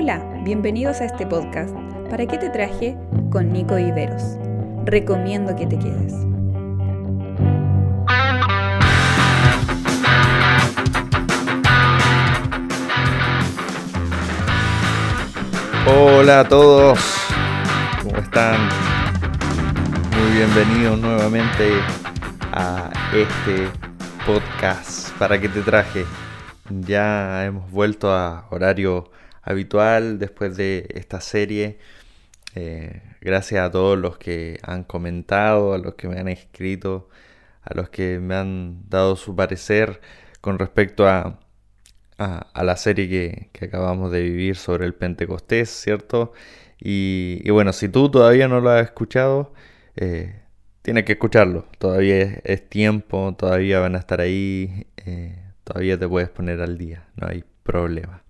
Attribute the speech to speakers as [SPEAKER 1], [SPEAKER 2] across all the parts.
[SPEAKER 1] Hola, bienvenidos a este podcast. ¿Para qué te traje? Con Nico Viveros. Recomiendo que te quedes.
[SPEAKER 2] Hola a todos, ¿cómo están? Muy bienvenidos nuevamente a este podcast. ¿Para qué te traje? Ya hemos vuelto a horario habitual después de esta serie. Eh, gracias a todos los que han comentado, a los que me han escrito, a los que me han dado su parecer con respecto a, a, la serie que, acabamos de vivir sobre el Pentecostés, ¿cierto? Y, bueno, si tú todavía no lo has escuchado, eh, tienes que escucharlo. Todavía es, tiempo, todavía van a estar ahí, eh, todavía te puedes poner al día, no hay problema.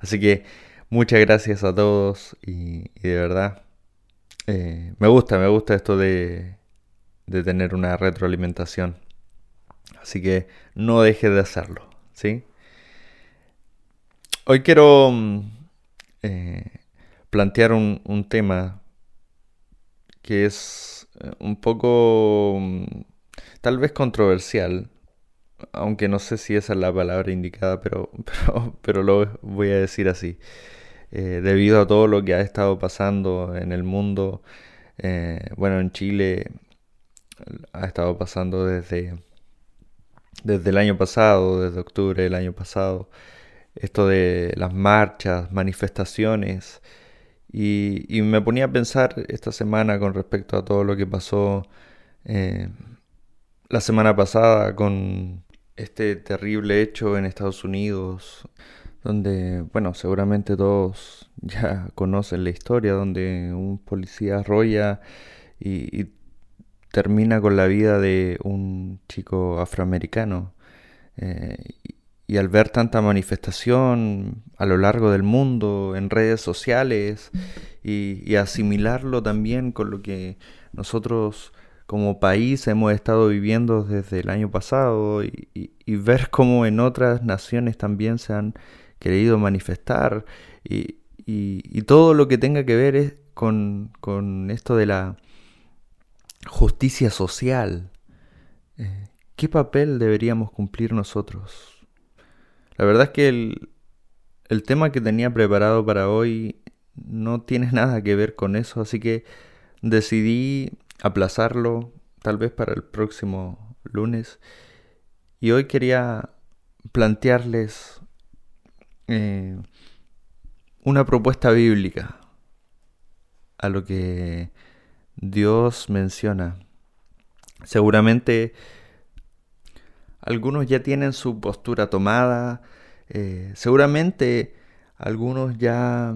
[SPEAKER 2] Así que muchas gracias a todos y, de verdad eh, me gusta, me gusta esto de, de tener una retroalimentación. Así que no dejes de hacerlo, ¿sí? Hoy quiero mm, eh, plantear un, un, tema que es eh, un poco mm, tal vez controversial, aunque no sé si esa es la palabra indicada, pero, pero, lo voy a decir así. Eh, debido a todo lo que ha estado pasando en el mundo, eh, bueno, en Chile ha estado pasando desde, desde el año pasado, desde octubre del año pasado, esto de las marchas, manifestaciones, y, me ponía a pensar esta semana con respecto a todo lo que pasó eh, la semana pasada con este terrible hecho en Estados Unidos, donde, bueno, seguramente todos ya conocen la historia, donde un policía arrolla y, termina con la vida de un chico afroamericano. Eh, y, al ver tanta manifestación a lo largo del mundo, en redes sociales, y asimilarlo también con lo que nosotros como país hemos estado viviendo desde el año pasado y, ver cómo en otras naciones también se han querido manifestar y, todo lo que tenga que ver es con, esto de la justicia social. Eh, ¿Qué papel deberíamos cumplir nosotros? La verdad es que el, el tema que tenía preparado para hoy no tiene nada que ver con eso, así que decidí aplazarlo tal vez para el próximo lunes. Y hoy quería plantearles eh, una propuesta bíblica a lo que Dios menciona. Seguramente algunos ya tienen su postura tomada, eh, seguramente algunos ya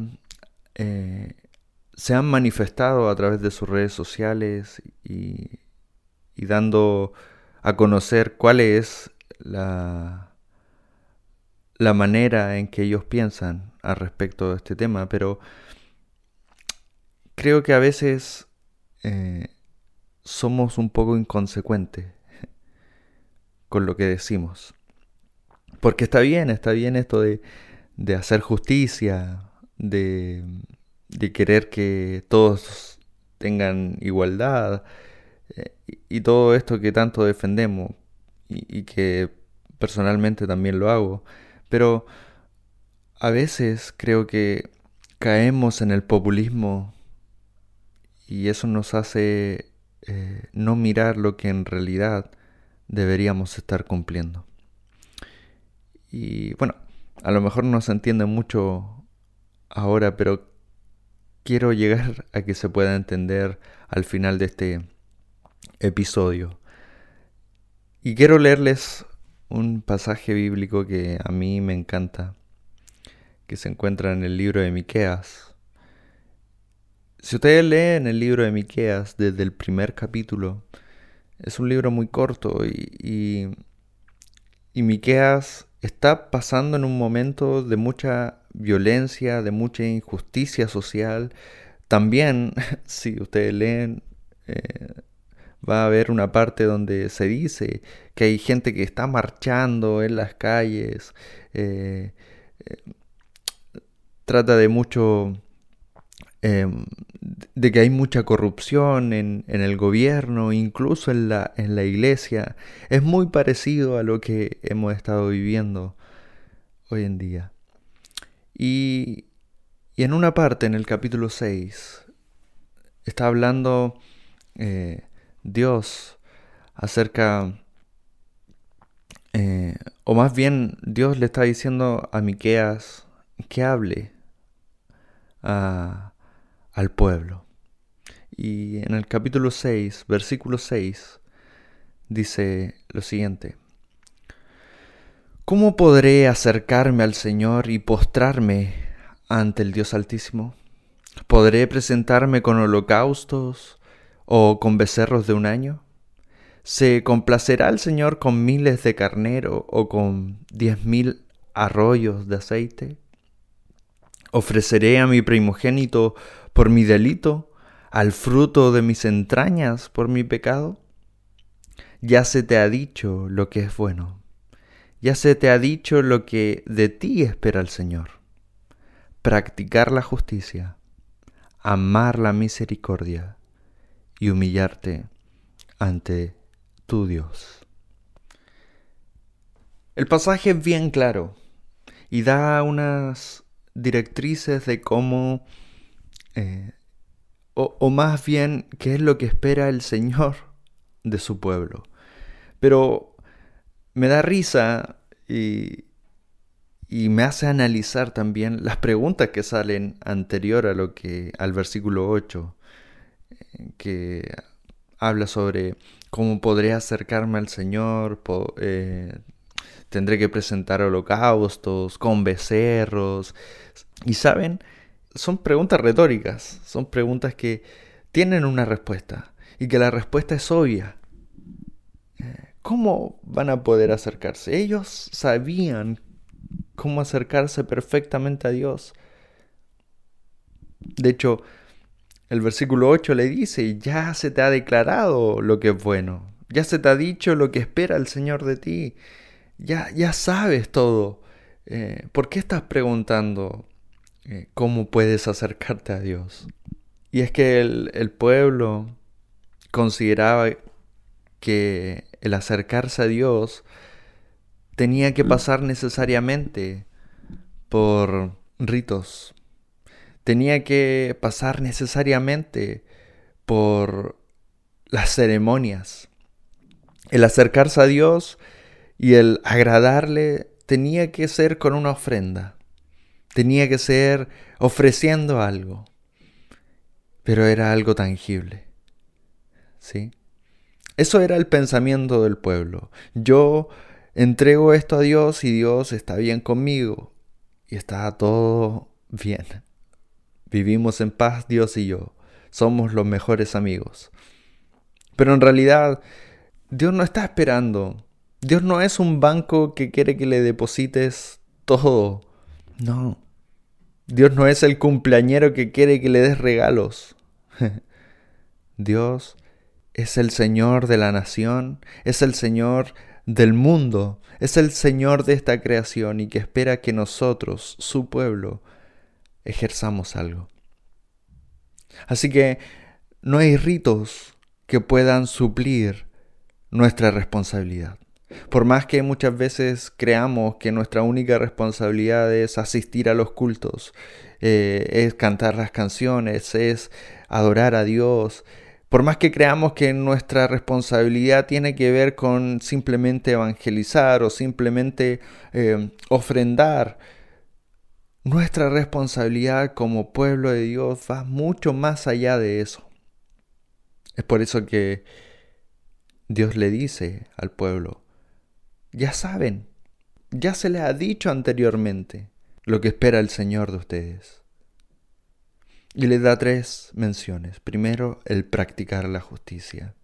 [SPEAKER 2] eh, se han manifestado a través de sus redes sociales y, dando a conocer cuál es la, la manera en que ellos piensan al respecto de este tema, pero creo que a veces eh, somos un poco inconsecuentes con lo que decimos. Porque está bien, está bien esto de, de hacer justicia, de, de querer que todos tengan igualdad eh, y, todo esto que tanto defendemos y, que personalmente también lo hago. Pero a veces creo que caemos en el populismo y eso nos hace eh, no mirar lo que en realidad deberíamos estar cumpliendo. Y bueno, a lo mejor no se entiende mucho ahora, pero quiero llegar a que se pueda entender al final de este episodio. Y quiero leerles un pasaje bíblico que a mí me encanta, que se encuentra en el libro de Miqueas. Si ustedes leen el libro de Miqueas desde el primer capítulo, es un libro muy corto y, y, y Miqueas está pasando en un momento de mucha violencia, de mucha injusticia social. También, si ustedes leen, eh, va a haber una parte donde se dice que hay gente que está marchando en las calles, eh, eh, trata de mucho, em, de que hay mucha corrupción en, el gobierno, incluso en la, en la iglesia. Es muy parecido a lo que hemos estado viviendo hoy en día. Y, en una parte, en el capítulo 6, está hablando eh, Dios acerca, eh, o más bien Dios le está diciendo a Miqueas que hable al pueblo. Y en el capítulo 6, versículo 6, dice lo siguiente. ¿Cómo podré acercarme al Señor y postrarme ante el Dios Altísimo? ¿Podré presentarme con holocaustos o con becerros de un año? ¿Se complacerá el Señor con miles de carnero o con diez mil arroyos de aceite? ¿Ofreceré a mi primogénito por mi delito, al fruto de mis entrañas por mi pecado? Ya se te ha dicho lo que es bueno, ya se te ha dicho lo que de ti espera el Señor. Practicar la justicia, amar la misericordia y humillarte ante tu Dios. El pasaje es bien claro y da unas directrices de cómo, eh, o, o más bien, qué es lo que espera el Señor de su pueblo. Pero me da risa y, me hace analizar también las preguntas que salen anterior a lo que al versículo 8 eh, que habla sobre cómo podré acercarme al Señor, eh, tendré que presentar holocaustos con becerros. Y saben, son preguntas retóricas, son preguntas que tienen una respuesta y que la respuesta es obvia. ¿Cómo van a poder acercarse? Ellos sabían cómo acercarse perfectamente a Dios. De hecho, el versículo 8 le dice, ya se te ha declarado lo que es bueno, ya se te ha dicho lo que espera el Señor de ti, ya, ya sabes todo. Eh, ¿Por qué estás preguntando eh, cómo puedes acercarte a Dios? Y es que el, el pueblo consideraba que el acercarse a Dios tenía que pasar necesariamente por ritos, tenía que pasar necesariamente por las ceremonias. El acercarse a Dios y el agradarle tenía que ser con una ofrenda, tenía que ser ofreciendo algo, pero era algo tangible. ¿Sí? Eso era el pensamiento del pueblo. Yo entrego esto a Dios y Dios está bien conmigo y está todo bien. Vivimos en paz Dios y yo. Somos los mejores amigos. Pero en realidad, Dios no está esperando. Dios no es un banco que quiere que le deposites todo. No. Dios no es el cumpleañero que quiere que le des regalos. Dios es el Señor de la nación, es el Señor del mundo, es el Señor de esta creación y que espera que nosotros, su pueblo, ejerzamos algo. Así que no hay ritos que puedan suplir nuestra responsabilidad. Por más que muchas veces creamos que nuestra única responsabilidad es asistir a los cultos, eh, es cantar las canciones, es adorar a Dios, por más que creamos que nuestra responsabilidad tiene que ver con simplemente evangelizar o simplemente eh, ofrendar, nuestra responsabilidad como pueblo de Dios va mucho más allá de eso. Es por eso que Dios le dice al pueblo, ya saben, ya se les ha dicho anteriormente lo que espera el Señor de ustedes. Y le da tres menciones. Primero, el practicar la justicia.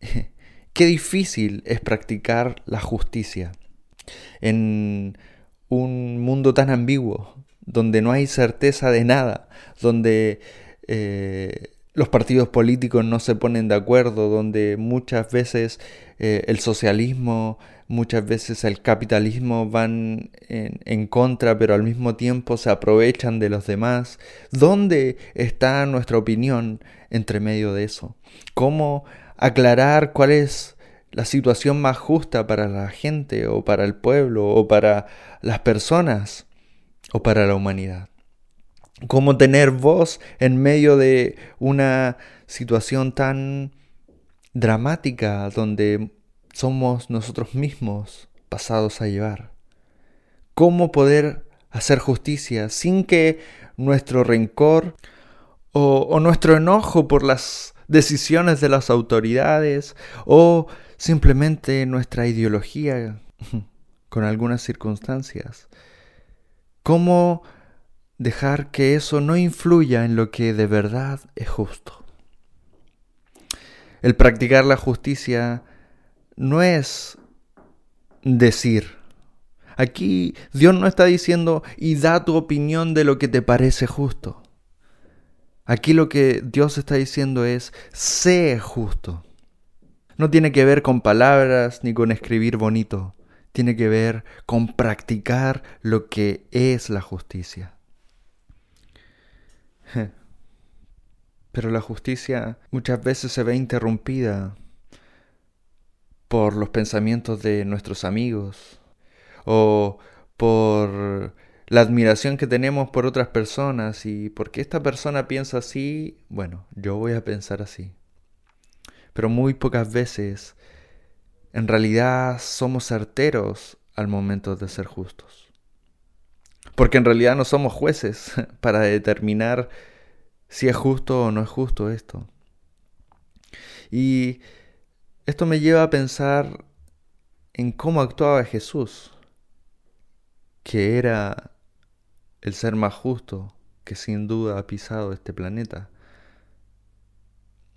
[SPEAKER 2] Qué difícil es practicar la justicia. En un mundo tan ambiguo, donde no hay certeza de nada, donde eh, los partidos políticos no se ponen de acuerdo, donde muchas veces eh, el socialismo, muchas veces el capitalismo van en, en, contra, pero al mismo tiempo se aprovechan de los demás. ¿Dónde está nuestra opinión entre medio de eso? ¿Cómo aclarar cuál es la situación más justa para la gente o para el pueblo o para las personas o para la humanidad? Cómo tener voz en medio de una situación tan dramática donde somos nosotros mismos pasados a llevar. Cómo poder hacer justicia sin que nuestro rencor o, o nuestro enojo por las decisiones de las autoridades o simplemente nuestra ideología con algunas circunstancias. Cómo dejar que eso no influya en lo que de verdad es justo. El practicar la justicia no es decir. Aquí Dios no está diciendo y da tu opinión de lo que te parece justo. Aquí lo que Dios está diciendo es, sé justo. No tiene que ver con palabras ni con escribir bonito. Tiene que ver con practicar lo que es la justicia. Pero la justicia muchas veces se ve interrumpida por los pensamientos de nuestros amigos o por la admiración que tenemos por otras personas y porque esta persona piensa así, bueno, yo voy a pensar así. Pero muy pocas veces en realidad somos certeros al momento de ser justos. Porque en realidad no somos jueces para determinar si es justo o no es justo esto. Y esto me lleva a pensar en cómo actuaba Jesús, que era el ser más justo que sin duda ha pisado este planeta.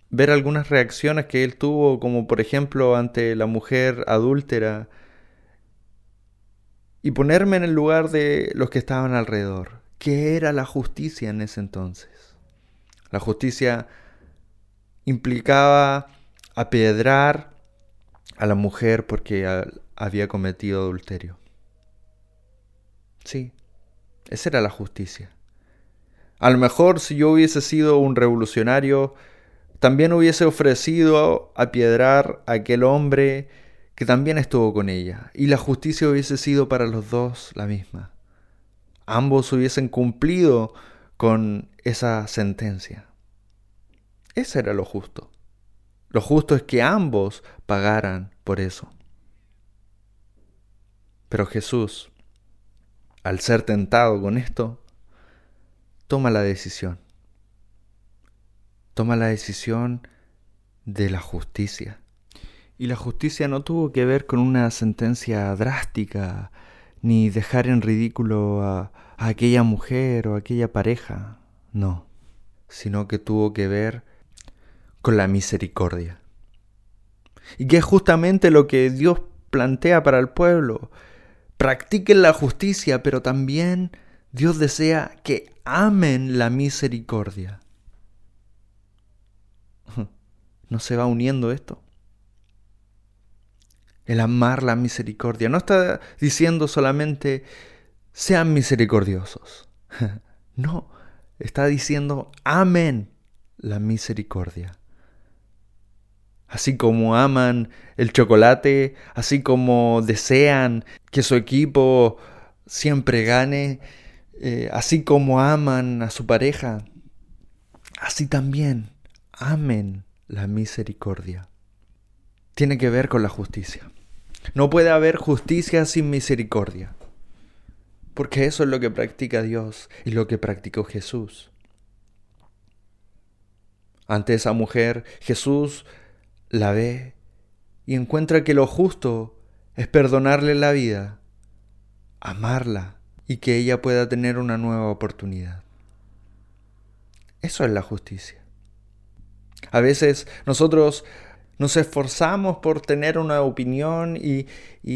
[SPEAKER 2] Ver algunas reacciones que él tuvo, como por ejemplo ante la mujer adúltera, y ponerme en el lugar de los que estaban alrededor. ¿Qué era la justicia en ese entonces? La justicia implicaba apedrar a la mujer porque había cometido adulterio. Sí, esa era la justicia. A lo mejor si yo hubiese sido un revolucionario, también hubiese ofrecido apiedrar a aquel hombre que también estuvo con ella, y la justicia hubiese sido para los dos la misma. Ambos hubiesen cumplido con esa sentencia. Ese era lo justo. Lo justo es que ambos pagaran por eso. Pero Jesús, al ser tentado con esto, toma la decisión. Toma la decisión de la justicia. Y la justicia no tuvo que ver con una sentencia drástica, ni dejar en ridículo a, aquella mujer o a aquella pareja, no, sino que tuvo que ver con la misericordia. Y que es justamente lo que Dios plantea para el pueblo. Practiquen la justicia, pero también Dios desea que amen la misericordia. ¿No se va uniendo esto? El amar la misericordia. No está diciendo solamente sean misericordiosos. No, está diciendo amen la misericordia. Así como aman el chocolate, así como desean que su equipo siempre gane, eh, así como aman a su pareja, así también amen la misericordia. Tiene que ver con la justicia. No puede haber justicia sin misericordia. Porque eso es lo que practica Dios y lo que practicó Jesús. Ante esa mujer, Jesús la ve y encuentra que lo justo es perdonarle la vida, amarla y que ella pueda tener una nueva oportunidad. Eso es la justicia. A veces nosotros nos esforzamos por tener una opinión y,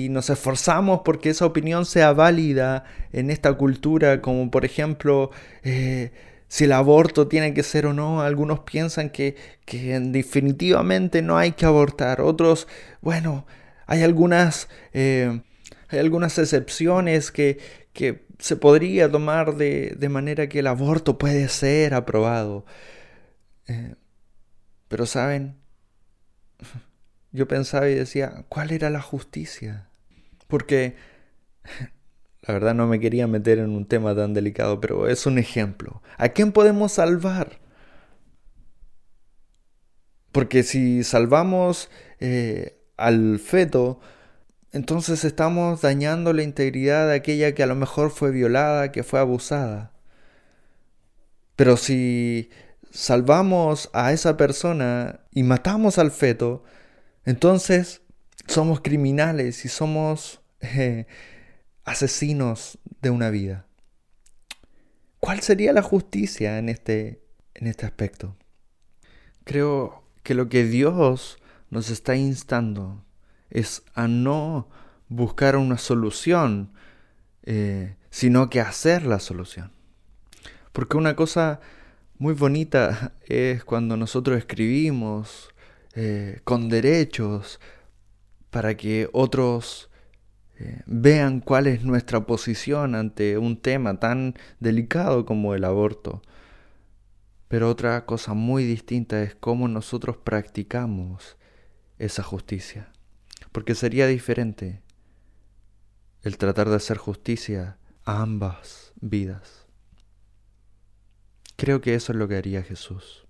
[SPEAKER 2] nos esforzamos porque esa opinión sea válida en esta cultura, como por ejemplo, eh, si el aborto tiene que ser o no. Algunos piensan que, que definitivamente no hay que abortar. Otros, bueno, hay algunas, eh, hay algunas excepciones que, que se podría tomar de, de, manera que el aborto puede ser aprobado. Eh, pero saben, yo pensaba y decía, ¿cuál era la justicia? Porque la verdad no me quería meter en un tema tan delicado, pero es un ejemplo. ¿A quién podemos salvar? Porque si salvamos eh, al feto, entonces estamos dañando la integridad de aquella que a lo mejor fue violada, que fue abusada. Pero si salvamos a esa persona y matamos al feto, entonces somos criminales y somos eh, asesinos de una vida. ¿Cuál sería la justicia en este, en este aspecto? Creo que lo que Dios nos está instando es a no buscar una solución, eh, sino que hacer la solución. Porque una cosa muy bonita es cuando nosotros escribimos eh, con derechos para que otros eh, vean cuál es nuestra posición ante un tema tan delicado como el aborto. Pero otra cosa muy distinta es cómo nosotros practicamos esa justicia. Porque sería diferente el tratar de hacer justicia a ambas vidas. Creo que eso es lo que haría Jesús.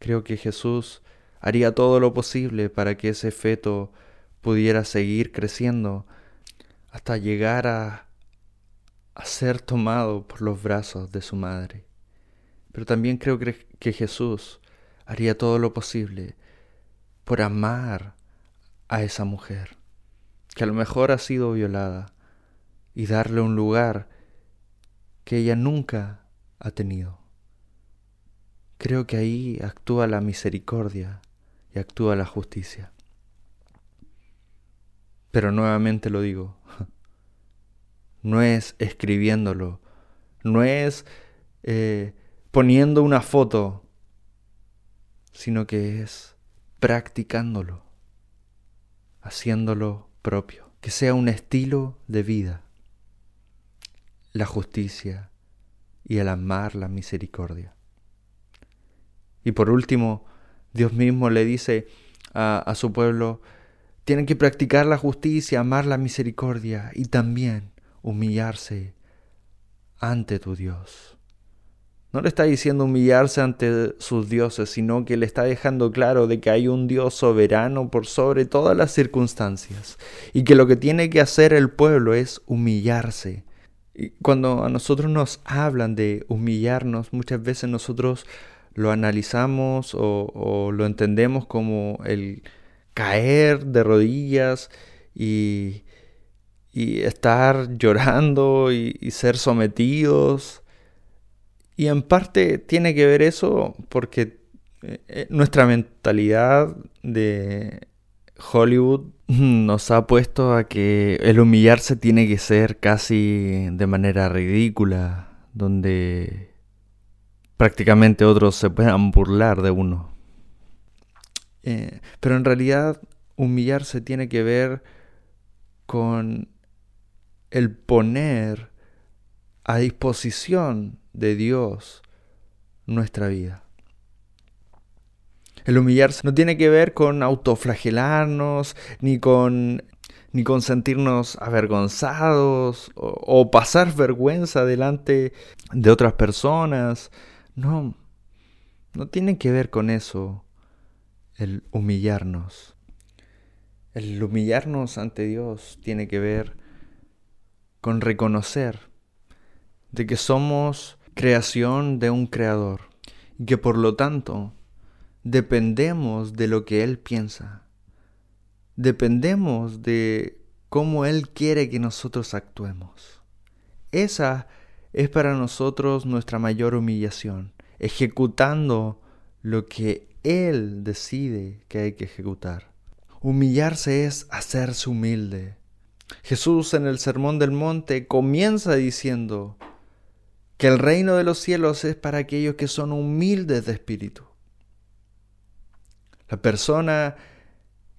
[SPEAKER 2] Creo que Jesús haría todo lo posible para que ese feto pudiera seguir creciendo hasta llegar a, ser tomado por los brazos de su madre. Pero también creo que Jesús haría todo lo posible por amar a esa mujer, que a lo mejor ha sido violada, y darle un lugar que ella nunca ha tenido. Creo que ahí actúa la misericordia y actúa la justicia. Pero nuevamente lo digo, no es escribiéndolo, no es eh, poniendo una foto, sino que es practicándolo, haciéndolo propio, que sea un estilo de vida, la justicia y el amar la misericordia. Y por último, Dios mismo le dice a, a su pueblo, tienen que practicar la justicia, amar la misericordia y también humillarse ante tu Dios. No le está diciendo humillarse ante sus dioses, sino que le está dejando claro de que hay un Dios soberano por sobre todas las circunstancias y que lo que tiene que hacer el pueblo es humillarse. Cuando a nosotros nos hablan de humillarnos, muchas veces nosotros lo analizamos o, lo entendemos como el caer de rodillas y, y estar llorando y, y, ser sometidos. Y en parte tiene que ver eso porque eh, eh, nuestra mentalidad de Hollywood nos ha puesto a que el humillarse tiene que ser casi de manera ridícula, donde prácticamente otros se puedan burlar de uno. Eh, pero en realidad humillarse tiene que ver con el poner a disposición de Dios nuestra vida. El humillarse no tiene que ver con autoflagelarnos, ni con, ni con sentirnos avergonzados o, o pasar vergüenza delante de otras personas. No, no tiene que ver con eso el humillarnos. El humillarnos ante Dios tiene que ver con reconocer de que somos creación de un creador y que por lo tanto dependemos de lo que Él piensa. Dependemos de cómo Él quiere que nosotros actuemos. Esa es para nosotros nuestra mayor humillación, ejecutando lo que él decide que hay que ejecutar. Humillarse es hacerse humilde. Jesús en el Sermón del Monte comienza diciendo que el reino de los cielos es para aquellos que son humildes de espíritu. La persona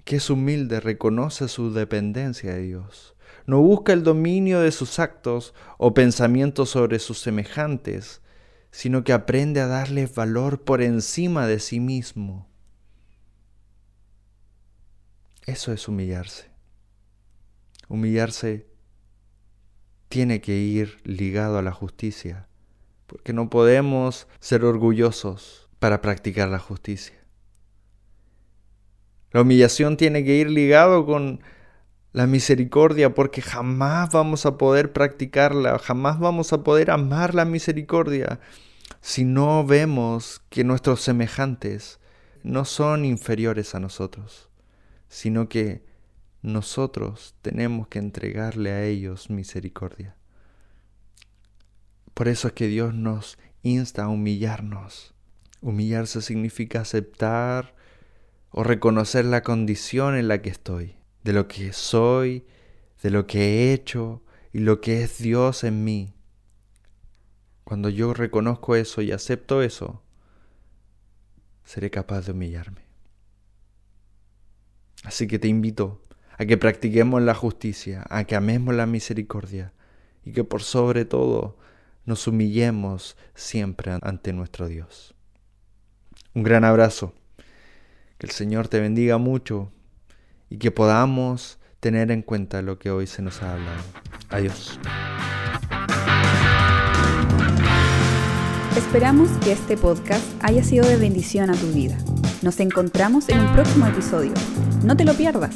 [SPEAKER 2] que es humilde reconoce su dependencia de Dios. No busca el dominio de sus actos o pensamientos sobre sus semejantes, sino que aprende a darles valor por encima de sí mismo. Eso es humillarse. Humillarse tiene que ir ligado a la justicia, porque no podemos ser orgullosos para practicar la justicia. La humillación tiene que ir ligado con la misericordia porque jamás vamos a poder practicarla, jamás vamos a poder amar la misericordia si no vemos que nuestros semejantes no son inferiores a nosotros, sino que nosotros tenemos que entregarle a ellos misericordia. Por eso es que Dios nos insta a humillarnos. Humillarse significa aceptar o reconocer la condición en la que estoy, de lo que soy, de lo que he hecho y lo que es Dios en mí. Cuando yo reconozco eso y acepto eso, seré capaz de humillarme. Así que te invito a que practiquemos la justicia, a que amemos la misericordia y que por sobre todo nos humillemos siempre ante nuestro Dios. Un gran abrazo. Que el Señor te bendiga mucho y que podamos tener en cuenta lo que hoy se nos ha hablado. Adiós.
[SPEAKER 1] Esperamos que este podcast haya sido de bendición a tu vida. Nos encontramos en un próximo episodio. No te lo pierdas.